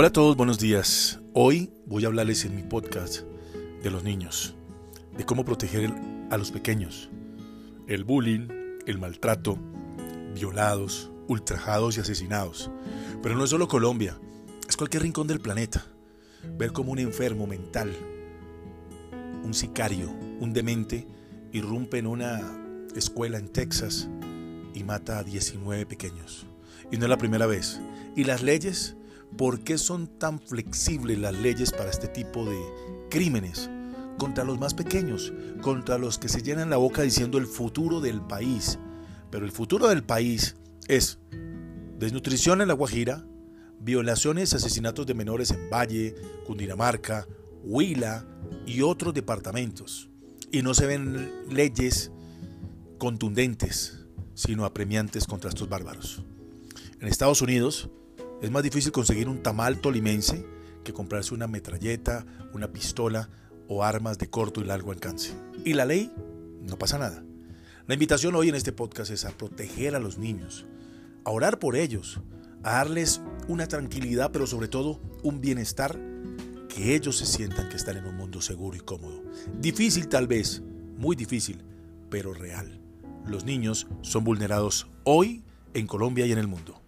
Hola a todos, buenos días. Hoy voy a hablarles en mi podcast de los niños, de cómo proteger a los pequeños, el bullying, el maltrato, violados, ultrajados y asesinados. Pero no es solo Colombia, es cualquier rincón del planeta. Ver cómo un enfermo mental, un sicario, un demente, irrumpe en una escuela en Texas y mata a 19 pequeños. Y no es la primera vez. Y las leyes ¿Por qué son tan flexibles las leyes para este tipo de crímenes? Contra los más pequeños, contra los que se llenan la boca diciendo el futuro del país. Pero el futuro del país es desnutrición en la Guajira, violaciones y asesinatos de menores en Valle, Cundinamarca, Huila y otros departamentos. Y no se ven leyes contundentes, sino apremiantes contra estos bárbaros. En Estados Unidos, es más difícil conseguir un tamal tolimense que comprarse una metralleta, una pistola o armas de corto y largo alcance. Y la ley, no pasa nada. La invitación hoy en este podcast es a proteger a los niños, a orar por ellos, a darles una tranquilidad, pero sobre todo un bienestar, que ellos se sientan que están en un mundo seguro y cómodo. Difícil tal vez, muy difícil, pero real. Los niños son vulnerados hoy en Colombia y en el mundo.